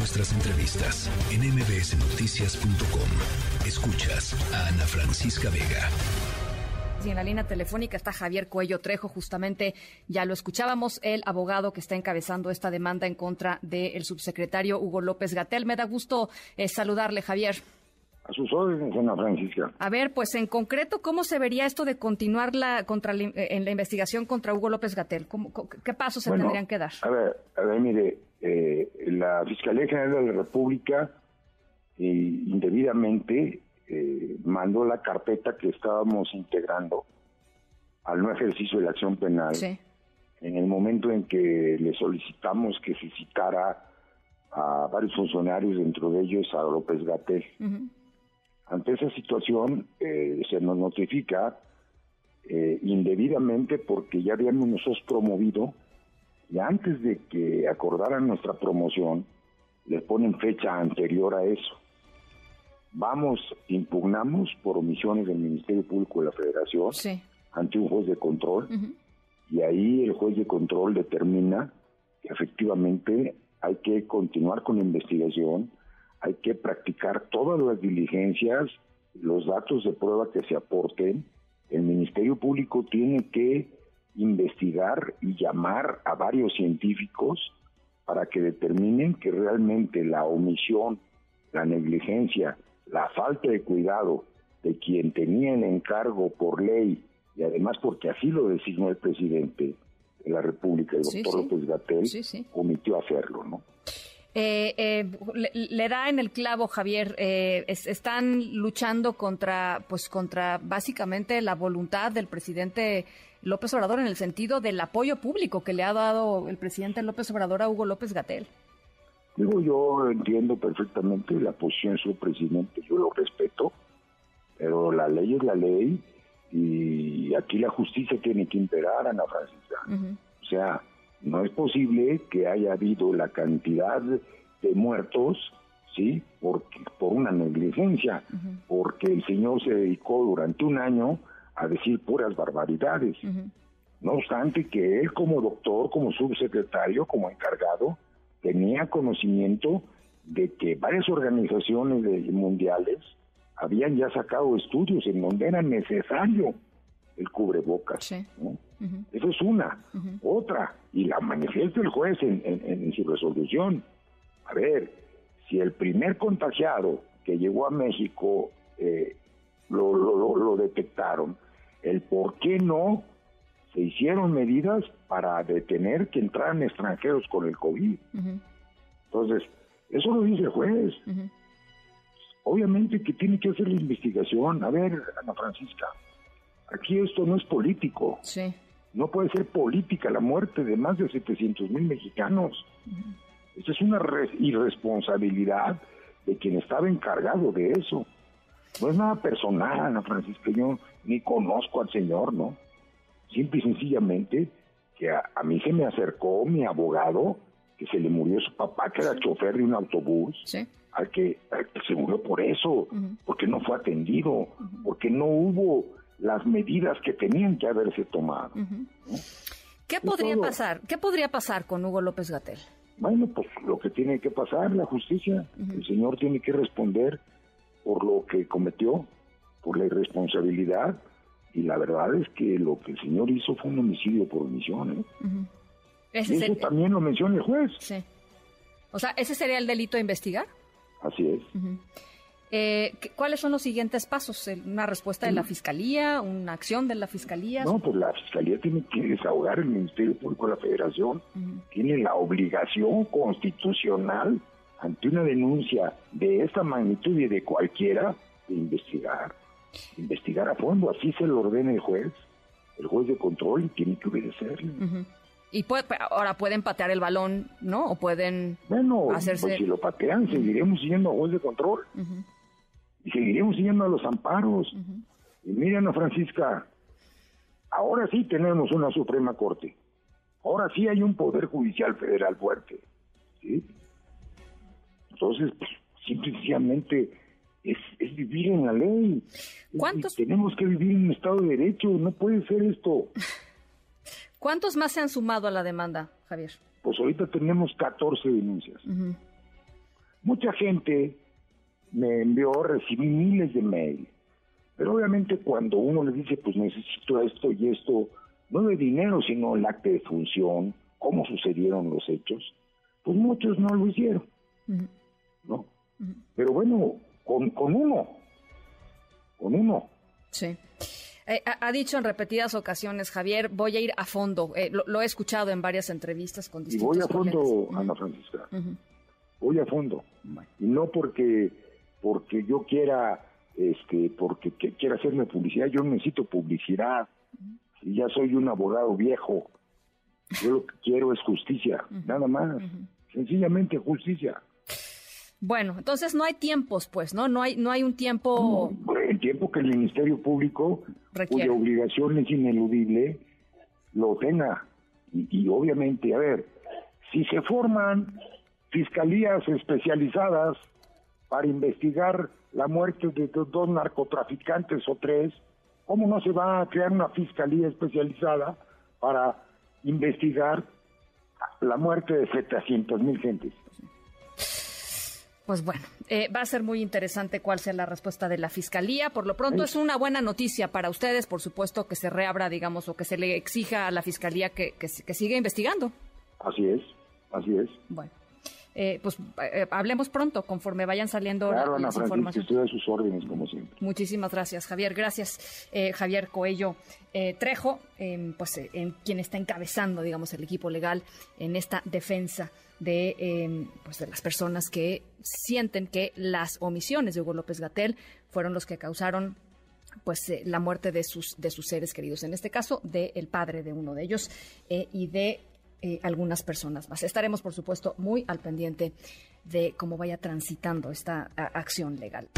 nuestras entrevistas en mbsnoticias.com. Escuchas a Ana Francisca Vega. Y en la línea telefónica está Javier Cuello Trejo, justamente ya lo escuchábamos, el abogado que está encabezando esta demanda en contra del subsecretario Hugo López Gatel. Me da gusto eh, saludarle, Javier. A sus órdenes, Ana Francisca. A ver, pues en concreto, ¿cómo se vería esto de continuar la, contra, eh, en la investigación contra Hugo López Gatel? ¿Qué pasos se tendrían que dar? A ver, a ver, mire, eh, la Fiscalía General de la República indebidamente eh, mandó la carpeta que estábamos integrando al no ejercicio de la acción penal. En el momento en que le solicitamos que se citara a varios funcionarios, dentro de ellos a López Gatel. Ante esa situación eh, se nos notifica eh, indebidamente porque ya habíamos nosotros promovido y antes de que acordaran nuestra promoción, le ponen fecha anterior a eso. Vamos, impugnamos por omisiones del Ministerio Público de la Federación ante un juez de control y ahí el juez de control determina que efectivamente hay que continuar con la investigación, hay que practicar todas las diligencias, los datos de prueba que se aporten, el Ministerio Público tiene que investigar y llamar a varios científicos para que determinen que realmente la omisión, la negligencia la falta de cuidado de quien tenía el encargo por ley y además porque así lo designó el presidente de la República, el doctor López Gatel, omitió hacerlo, ¿no? Eh, eh, le, da en el clavo, Javier. Eh, están luchando contra, pues, contra básicamente la voluntad del presidente López Obrador en el sentido del apoyo público que le ha dado el presidente López Obrador a Hugo López Gatel. Digo, yo entiendo perfectamente la posición de su presidente, yo lo respeto, pero la ley es la ley y aquí la justicia tiene que imperar, Ana Francisca. O sea, no es posible que haya habido la cantidad de muertos, ¿sí? Por, por una negligencia, porque el señor se dedicó durante un año a decir puras barbaridades. No obstante que él como doctor, como subsecretario, como encargado, tenía conocimiento de que varias organizaciones mundiales habían ya sacado estudios en donde era necesario el cubrebocas. Eso es una. Otra, y la manifiesta el juez en, su resolución. A ver, si el primer contagiado que llegó a México eh, lo, lo, lo detectaron, el por qué no se hicieron medidas para detener que entraran extranjeros con el COVID. Entonces, eso lo dice el juez. Obviamente que tiene que hacer la investigación. A ver, Ana Francisca, aquí esto no es político. Sí. No puede ser política la muerte de más de 700 mil mexicanos. Esa es una irresponsabilidad de quien estaba encargado de eso. No es nada personal, Ana Francisca. Yo ni conozco al señor, ¿no? Simple y sencillamente que a, mí se me acercó mi abogado, que se le murió su papá, que era chofer de un autobús, al, que, se murió por eso, porque no fue atendido, porque no hubo las medidas que tenían que haberse tomado. ¿Qué podría pasar? ¿Qué podría pasar con Hugo López Gatel? Bueno, pues lo que tiene que pasar, la justicia, el señor tiene que responder por lo que cometió, por la irresponsabilidad, y la verdad es que lo que el señor hizo fue un homicidio por omisión. ¿eh? Eso también lo menciona el juez. Sí. O sea, ¿ese sería el delito a investigar? Así es. Eh, ¿Cuáles son los siguientes pasos? ¿Una respuesta de la Fiscalía? ¿Una acción de la Fiscalía? No, pues la Fiscalía tiene que desahogar el Ministerio Público de la Federación. Tiene la obligación constitucional ante una denuncia de esta magnitud y de cualquiera de investigar investigar a fondo, así se lo ordena el juez, el juez de control y tiene que obedecerle. Y puede, ahora pueden patear el balón, ¿no? O pueden bueno, hacerse... Pues si lo patean, seguiremos siguiendo al juez de control. Y seguiremos siguiendo a los amparos. Y miren a Francisca, ahora sí tenemos una Suprema Corte. Ahora sí hay un Poder Judicial Federal fuerte. ¿sí? Entonces, pues, simplemente es, vivir en la ley. ¿Cuántos? Tenemos que vivir en un Estado de Derecho, no puede ser esto. ¿Cuántos más se han sumado a la demanda, Javier? Pues ahorita tenemos 14 denuncias. Mucha gente me envió, recibí miles de mails, pero obviamente cuando uno le dice, pues necesito esto y esto, no de dinero, sino el acto de función, cómo sucedieron los hechos, pues muchos no lo hicieron, ¿no? Pero bueno, con, con uno, con uno. Sí. Eh, ha, dicho en repetidas ocasiones, Javier, voy a ir a fondo. Eh, lo, he escuchado en varias entrevistas con distintos Y voy a fondo, Ana Francisca. Voy a fondo. Y no porque porque yo quiera este porque quiera hacerme publicidad, yo necesito publicidad. Y ya soy un abogado viejo. Yo lo que quiero es justicia, nada más. Sencillamente justicia. Bueno, entonces no hay tiempos, pues, ¿no? No hay, no hay un tiempo. el tiempo que el Ministerio Público, cuya obligación es ineludible, lo tenga. Y, y, obviamente, a ver, si se forman fiscalías especializadas para investigar la muerte de dos narcotraficantes o tres, ¿cómo no se va a crear una fiscalía especializada para investigar la muerte de 700 mil gentes? Pues bueno, eh, va a ser muy interesante cuál sea la respuesta de la Fiscalía. Por lo pronto es una buena noticia para ustedes, por supuesto, que se reabra, digamos, o que se le exija a la Fiscalía que, que, que siga investigando. Así es, así es. Bueno. Eh, pues eh, hablemos pronto conforme vayan saliendo las informaciones. Estoy a sus órdenes, como siempre. Muchísimas gracias, Javier. Gracias, eh, Javier Coello Trejo, pues en quien está encabezando, digamos, el equipo legal en esta defensa de, pues, de las personas que sienten que las omisiones de Hugo López Gatel fueron los que causaron pues la muerte de sus de sus seres queridos en este caso del el padre de uno de ellos y de eh, algunas personas más. Estaremos, por supuesto, muy al pendiente de cómo vaya transitando esta acción legal.